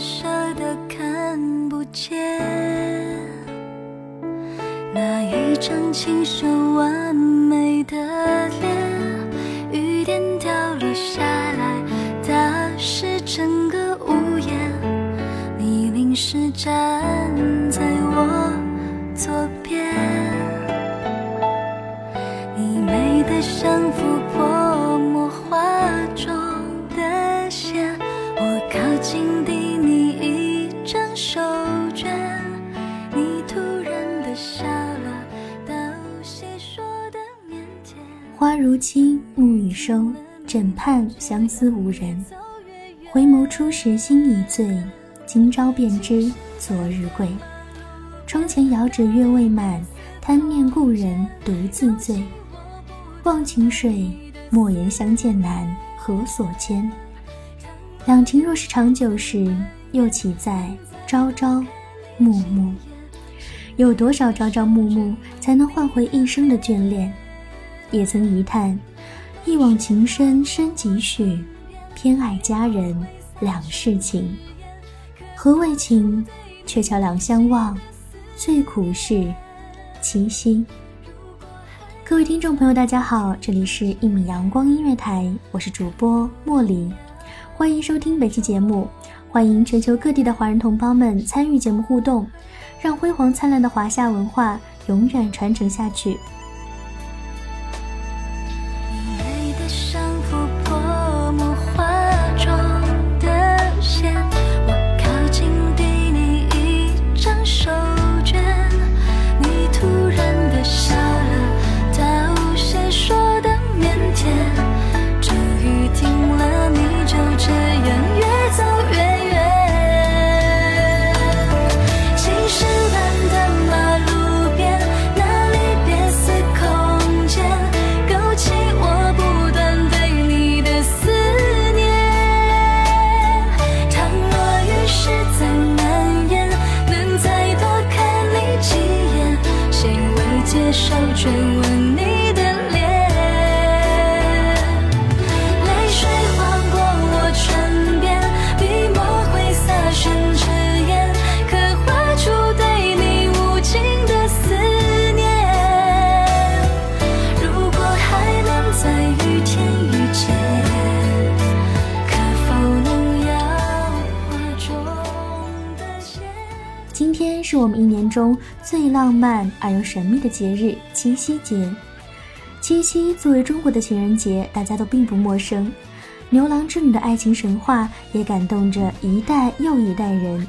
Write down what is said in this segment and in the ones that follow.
舍得看不见那一张清秀完美的脸雨点掉落下来打湿整个屋檐你淋湿站青，暮雨收，枕畔相思无人。回眸初时心已醉，今朝便知昨日归。窗前遥指月未满，贪念故人独自醉。忘情水，莫言相见难，何所牵？两情若是长久时，又岂在朝朝暮暮？有多少朝朝暮暮，才能换回一生的眷恋？也曾一叹，一往情深深几许，偏爱佳人两世情。何为情？鹊桥两相望，最苦是七夕。各位听众朋友，大家好，这里是一米阳光音乐台，我是主播莫离，欢迎收听本期节目，欢迎全球各地的华人同胞们参与节目互动，让辉煌灿烂的华夏文化永远传承下去。是我们一年中最浪漫而又神秘的节日——七夕节。七夕作为中国的情人节，大家都并不陌生。牛郎织女的爱情神话也感动着一代又一代人。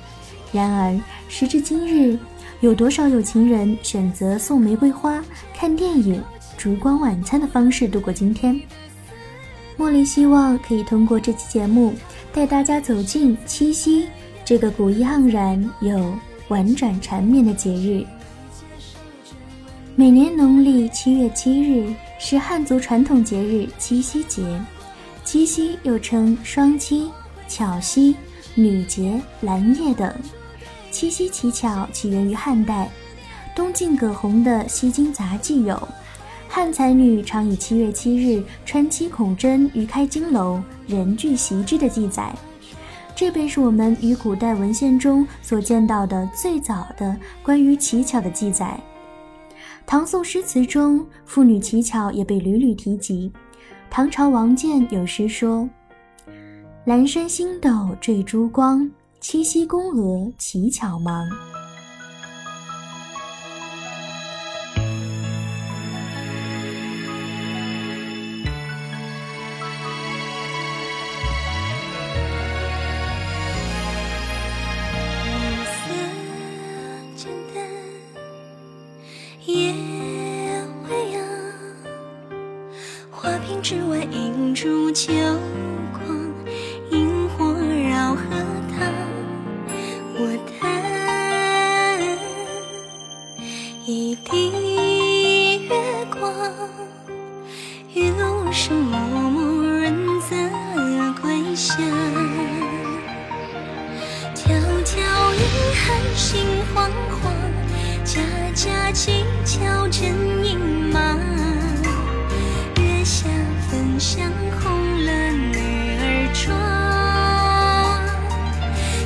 然而，时至今日，有多少有情人选择送玫瑰花、看电影、烛光晚餐的方式度过今天？茉莉希望可以通过这期节目，带大家走进七夕这个古意盎然又……婉转缠绵的节日，每年农历七月七日是汉族传统节日七夕节。七夕又称双七、巧夕、女节、蓝夜等。七夕乞巧起源于汉代，东晋葛洪的《西京杂记》有“汉才女常以七月七日穿七孔针于开金楼，人俱习之”的记载。这便是我们与古代文献中所见到的最早的关于乞巧的记载。唐宋诗词中，妇女乞巧也被屡屡提及。唐朝王建有诗说：“阑珊星斗缀珠光，七夕宫娥乞巧忙。”相逢了女儿妆，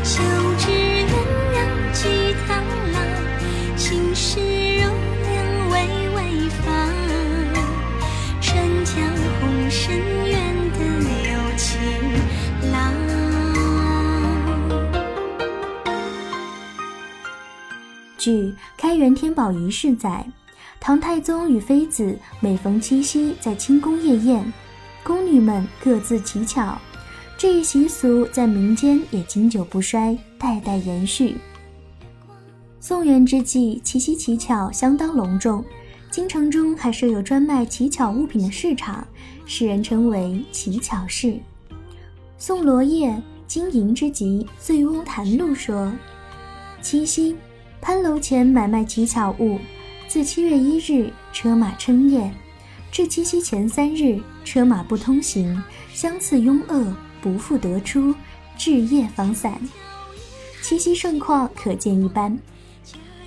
小纸鸢扬起苍老，心事如凉微微。发春江红，深远的柳情郎。据开元天宝遗事载，唐太宗与妃子每逢七夕，在清宫夜宴。宫女们各自乞巧，这一习俗在民间也经久不衰，代代延续。宋元之际，七夕乞巧相当隆重，京城中还设有专卖乞巧物品的市场，世人称为乞巧市。宋罗烨《经营之集·醉翁谈录》说：七夕。潘楼前买卖乞巧物，自七月一日车马称宴，至七夕前三日车马不通行，相次拥遏，不复得出，至夜方散。七夕盛况可见一斑。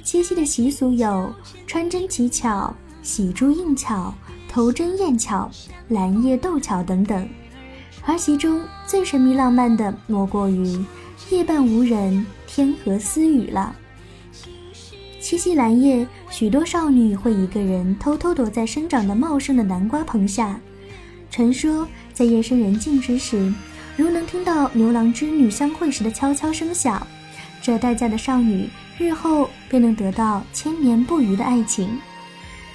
七夕的习俗有穿针乞巧、喜珠应巧、投针验巧、蓝叶斗巧等等，而其中最神秘浪漫的莫过于夜半无人，天河私语了。七夕蓝夜，许多少女会一个人偷偷躲在生长的茂盛的南瓜棚下。传说，在夜深人静之时，如能听到牛郎织女相会时的悄悄声响，这待嫁的少女日后便能得到千年不渝的爱情。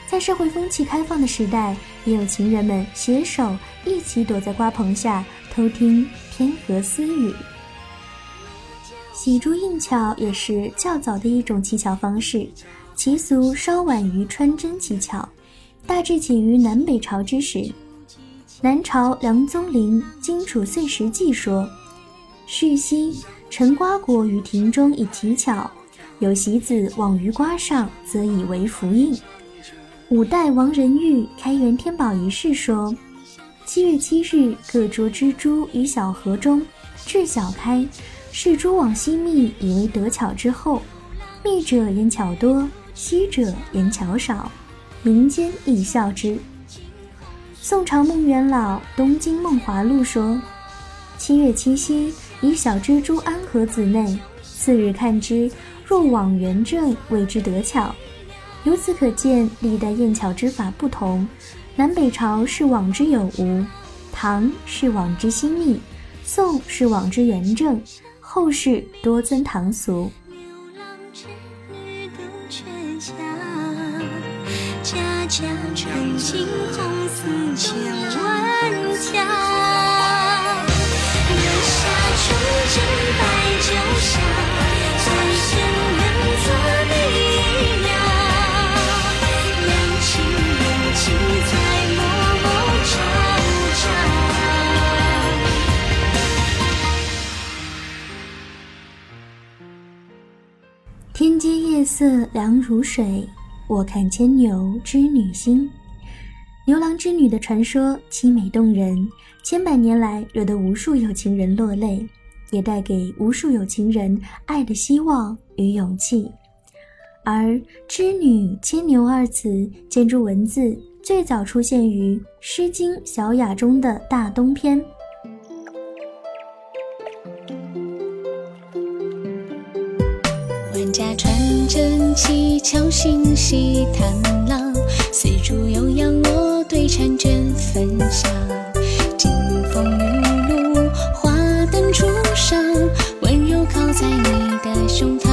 在社会风气开放的时代，也有情人们携手一起躲在瓜棚下偷听天河私语。喜珠应巧也是较早的一种乞巧方式，习俗稍晚于穿针乞巧，大致起于南北朝之时。南朝梁宗麟《荆楚岁时记》说：“世昔，陈瓜果于庭中以乞巧，有喜子往于瓜上，则以为福应。”五代王仁玉《开元天宝遗事》说：“七月七日，各捉蜘蛛于小河中，至小开。”是蛛网吸密，以为得巧之后，密者言巧多，稀者言巧少，民间亦笑之。宋朝孟元老《东京梦华录》说：七月七夕，以小蜘蛛安盒子内，次日看之，若网圆正，谓之得巧。由此可见，历代验巧之法不同。南北朝是网之有无，唐是网之新密，宋是网之圆正。后世多尊唐俗。家家穿金红丝千万条，月下纯真白酒香，天阶夜色凉如水，我看牵牛织女星。牛郎织女的传说凄美动人，千百年来惹得无数有情人落泪，也带给无数有情人爱的希望与勇气。而“织女”“牵牛”二词，建筑文字最早出现于《诗经·小雅》中的大东篇。七巧心系探郎，丝竹悠扬，我对婵娟分享。金风玉露，花灯初上，温柔靠在你的胸。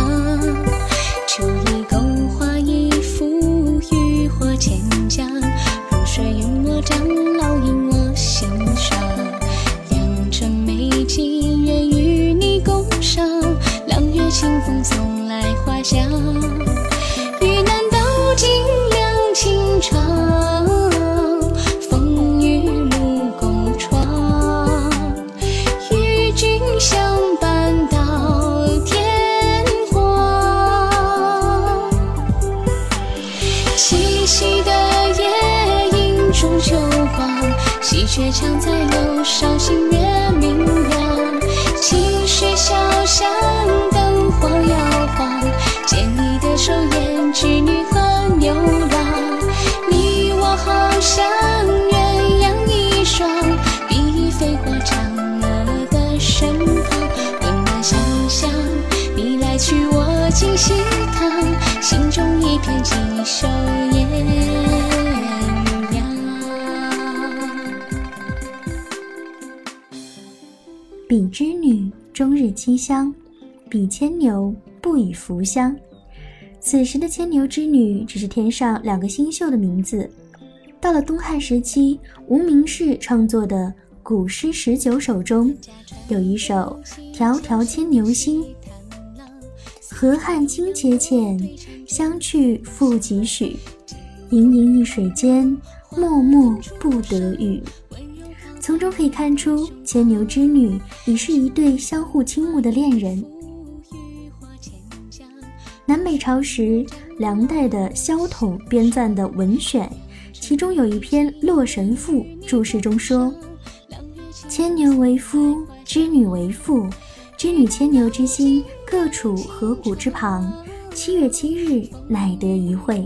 进西堂，心中一片锦绣艳。比织女终日凄香，比牵牛不以福香。此时的牵牛织女只是天上两个星宿的名字。到了东汉时期，无名氏创作的《古诗十九首》中，有一首《迢迢牵牛星》：河汉清且浅，相去复几许？盈盈一水间，脉脉不得语。从中可以看出，牵牛织女已是一对相互倾慕的恋人。南北朝时，梁代的萧统编撰的文选，其中有一篇《洛神赋》注释中说：“牵牛为夫，织女为妇，织女牵牛之心，各处河谷之旁。七月七日，乃得一会。”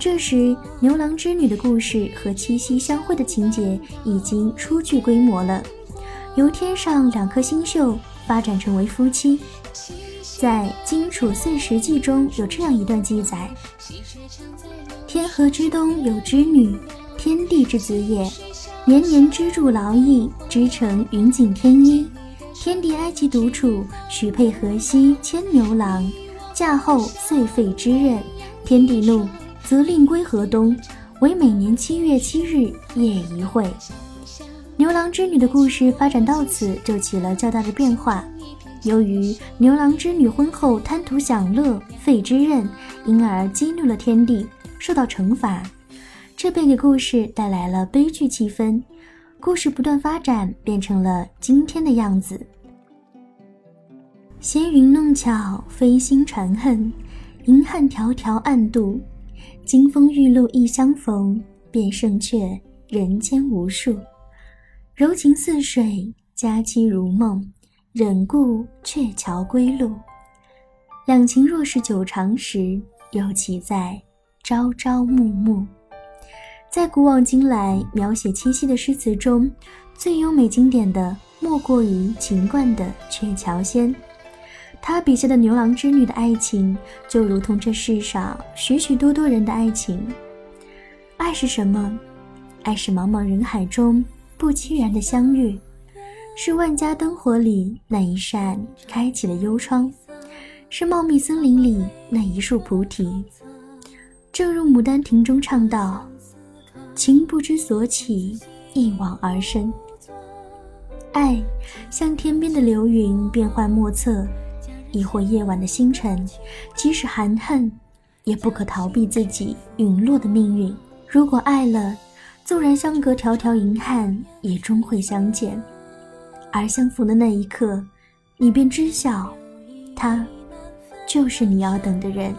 这时，牛郎织女的故事和七夕相会的情节已经初具规模了，由天上两颗星宿发展成为夫妻。在《荆楚岁时记》中有这样一段记载：天河之东有织女，天地之子也，年年织筑劳役，织成云锦天衣。天帝哀其独处，许配河西牵牛郎，嫁后遂废之任。天帝怒。则令归河东，为每年七月七日夜一会。牛郎织女的故事发展到此就起了较大的变化。由于牛郎织女婚后贪图享乐，废之任，因而激怒了天帝，受到惩罚，这便给故事带来了悲剧气氛。故事不断发展，变成了今天的样子。纤云弄巧，飞星传恨，银汉迢迢暗度。金风玉露一相逢，便胜却人间无数。柔情似水，佳期如梦，忍顾鹊桥归路。两情若是久长时，又岂在朝朝暮暮？在古往今来描写七夕的诗词中，最优美经典的莫过于秦观的《鹊桥仙》。他笔下的牛郎织女的爱情，就如同这世上许许多多人的爱情。爱是什么？爱是茫茫人海中不期然的相遇，是万家灯火里那一扇开启的幽窗，是茂密森林里那一树菩提。正如《牡丹亭》中唱道：“情不知所起，一往而深。”爱像天边的流云，变幻莫测。亦或夜晚的星辰，即使含恨，也不可逃避自己陨落的命运。如果爱了，纵然相隔迢迢银汉，也终会相见。而相逢的那一刻，你便知晓，他就是你要等的人。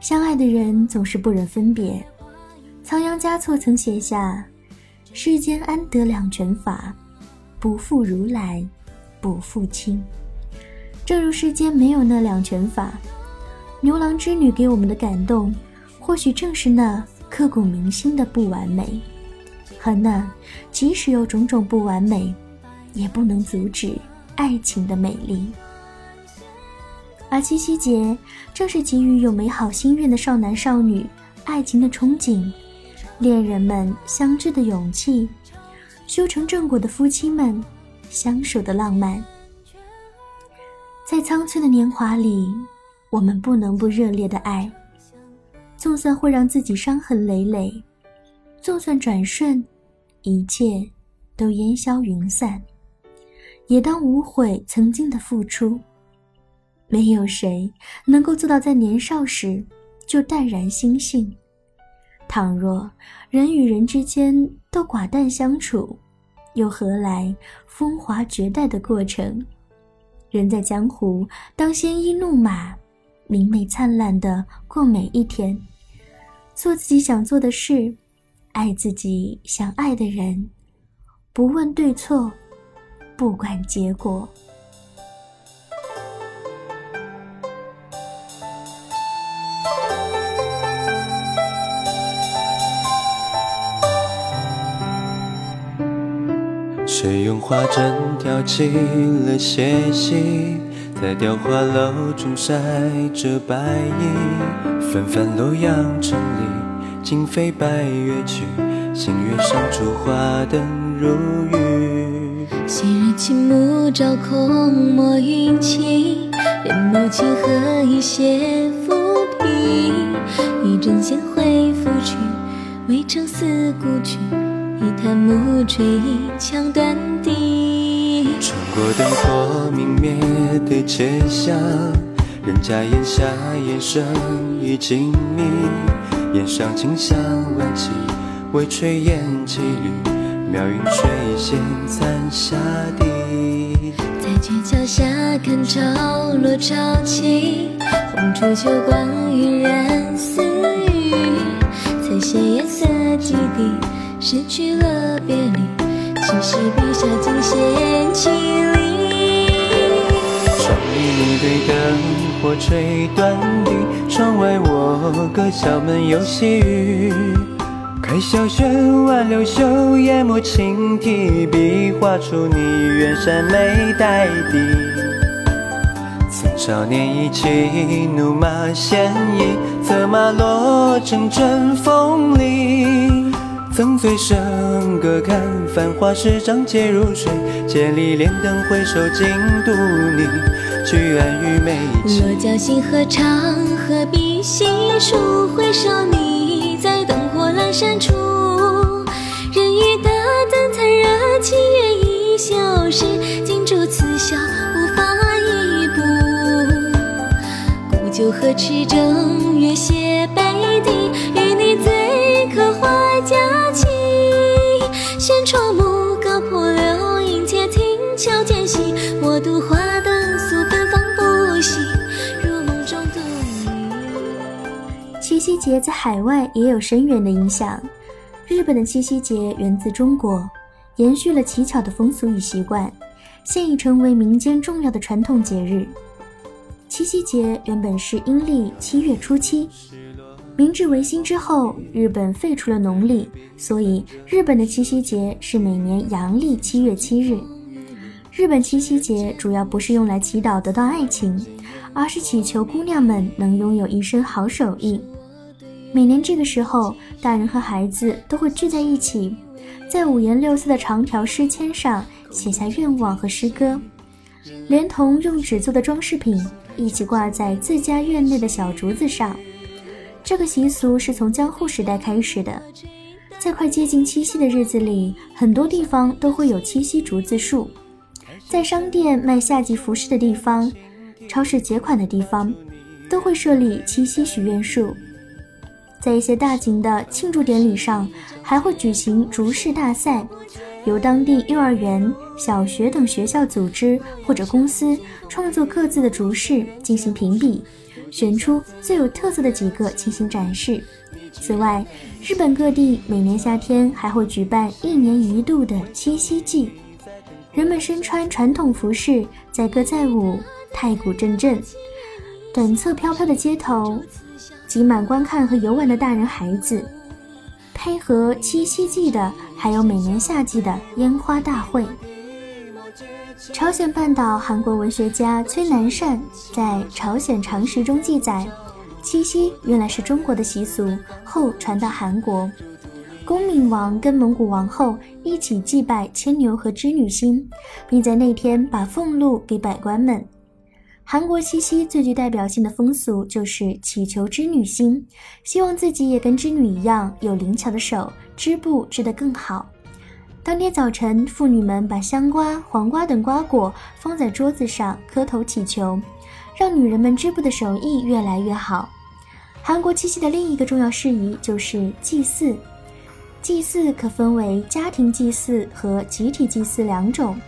相爱的人总是不忍分别。仓央嘉措曾写下：“世间安得两全法？不负如来，不负卿。”正如世间没有那两全法，牛郎织女给我们的感动，或许正是那刻骨铭心的不完美，和那即使有种种不完美，也不能阻止爱情的美丽。而七夕节正是给予有美好心愿的少男少女爱情的憧憬，恋人们相知的勇气，修成正果的夫妻们相守的浪漫。在苍翠的年华里，我们不能不热烈的爱，就算会让自己伤痕累累，就算转瞬一切都烟消云散，也当无悔曾经的付出。没有谁能够做到在年少时就淡然心性。倘若人与人之间都寡淡相处，又何来风华绝代的过程？人在江湖，当鲜衣怒马，明媚灿烂的过每一天，做自己想做的事，爱自己想爱的人，不问对错，不管结果。谁用花针挑起了斜隙，在雕花楼中晒着白衣。纷繁洛阳城里，今非白月去，星月上烛花灯如雨。昔日青木照空，墨云起，帘幕轻和一些浮萍。一阵闲回拂去，渭城思故去。一潭暮垂，一腔断笛。穿过灯火明灭的街巷，人家檐下烟声已静谧。檐上清香万起，微炊烟几缕，妙云垂涎残霞底。在街角下看潮落潮起，红烛秋光晕染私语，彩写颜色几滴。失去了别离，七夕笔下尽显凄厉。窗里你对灯火吹短笛，窗外我隔小门游细雨。开小轩挽流袖，研墨轻提笔，画出你远山眉黛底。曾少年意气，怒马鲜衣，策马落成春风里。曾醉笙歌，看繁华十丈皆如水。千里莲灯回首，尽独你，居安于美景。落脚星河长，何必细数？回首你在灯火阑珊处。人语大胆残热，七月已消失，金烛此宵无法一步。古酒何持正月斜北地，节在海外也有深远的影响。日本的七夕节源自中国，延续了乞巧的风俗与习惯，现已成为民间重要的传统节日。七夕节原本是阴历七月初七。明治维新之后，日本废除了农历，所以日本的七夕节是每年阳历七月七日。日本七夕节主要不是用来祈祷得到爱情，而是祈求姑娘们能拥有一身好手艺。每年这个时候，大人和孩子都会聚在一起，在五颜六色的长条诗签上写下愿望和诗歌，连同用纸做的装饰品一起挂在自家院内的小竹子上。这个习俗是从江户时代开始的，在快接近七夕的日子里，很多地方都会有七夕竹子树，在商店卖夏季服饰的地方、超市结款的地方，都会设立七夕许愿树。在一些大型的庆祝典礼上，还会举行竹式大赛，由当地幼儿园、小学等学校组织或者公司创作各自的竹饰进行评比，选出最有特色的几个进行展示。此外，日本各地每年夏天还会举办一年一度的七夕祭，人们身穿传统服饰，载歌载舞，太鼓阵阵，短侧飘飘的街头，挤满观看和游玩的大人孩子。配合七夕祭的，还有每年夏季的烟花大会。朝鲜半岛韩国文学家崔南善在《朝鲜常识》中记载。七夕原来是中国的习俗，后传到韩国。恭敏王跟蒙古王后一起祭拜牵牛和织女星，并在那天把俸禄给百官们。韩国七夕最具代表性的风俗就是祈求织女星，希望自己也跟织女一样有灵巧的手，织布织得更好。当天早晨，妇女们把香瓜、黄瓜等瓜果放在桌子上，磕头祈求，让女人们织布的手艺越来越好。韩国七夕的另一个重要事宜就是祭祀。祭祀可分为家庭祭祀和集体祭祀两种。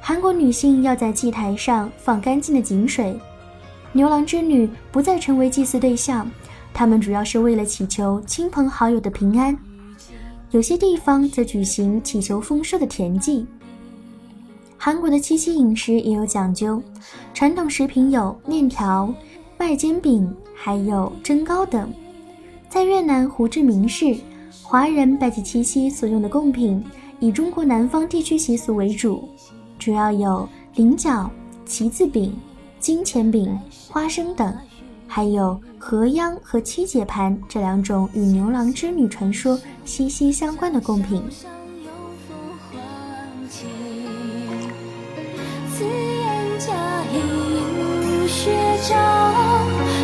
韩国女性要在祭台上放干净的井水，牛郎织女不再成为祭祀对象，他们主要是为了祈求亲朋好友的平安。有些地方则举行祈求丰收的田祭。韩国的七夕饮食也有讲究，传统食品有面条、麦煎饼。还有蒸糕等，在越南胡志明市，华人拜祭七夕所用的贡品以中国南方地区习俗为主，主要有菱角、旗子饼、金钱饼、花生等，还有河秧和七节盘这两种与牛郎织女传说息息相关的贡品。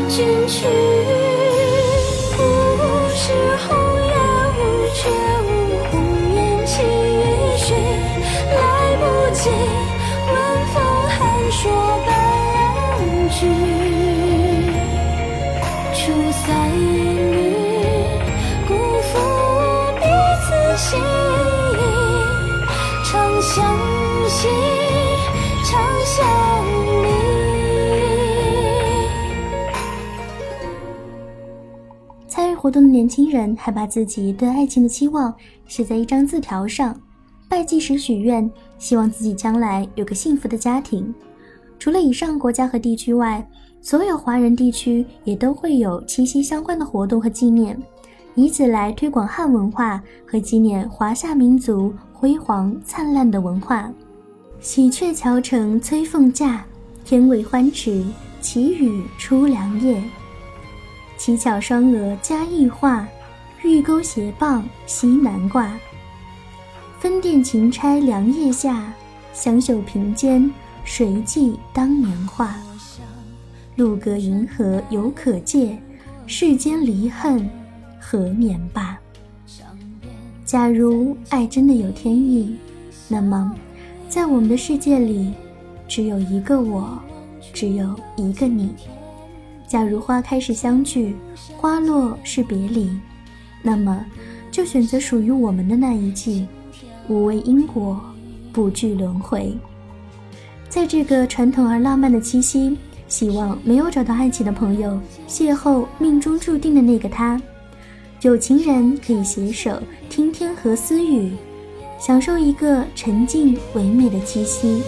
君去，活动的年轻人还把自己对爱情的期望写在一张字条上，拜祭时许愿，希望自己将来有个幸福的家庭。除了以上国家和地区外，所有华人地区也都会有七夕相关的活动和纪念，以此来推广汉文化和纪念华夏民族辉煌灿烂的文化。喜鹊桥城催凤驾，天未欢池，祈雨初凉夜。七巧双蛾加异画，玉钩斜傍西南挂。分殿晴钗凉夜下，香袖屏间谁记当年话？路隔银河犹可借，世间离恨何年罢？假如爱真的有天意，那么，在我们的世界里，只有一个我，只有一个你。假如花开是相聚，花落是别离，那么就选择属于我们的那一季，无畏因果，不惧轮回。在这个传统而浪漫的七夕，希望没有找到爱情的朋友邂逅命中注定的那个他，有情人可以携手听天河私语，享受一个沉静唯美的七夕。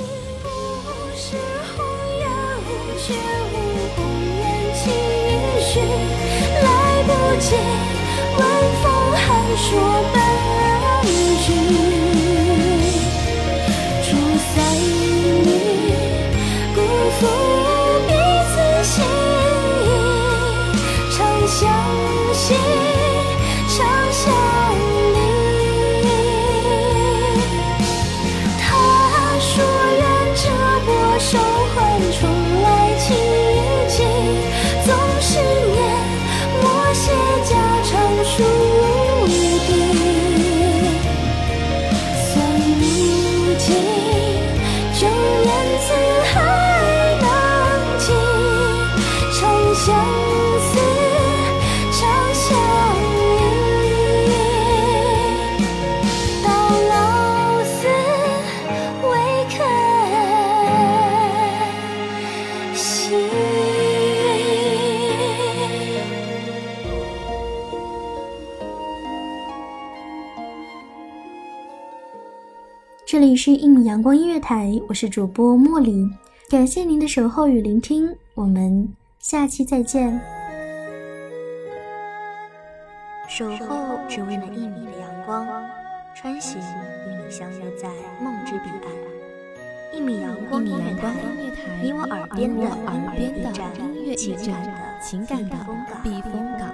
心。这里是《一米阳光音乐台》，我是主播茉莉，感谢您的守候与聆听，我们下期再见。守候只为那一米的阳光，穿行与你相约在梦之彼岸。一米阳光音乐台，你我耳边的音乐驿站，情感的避风港。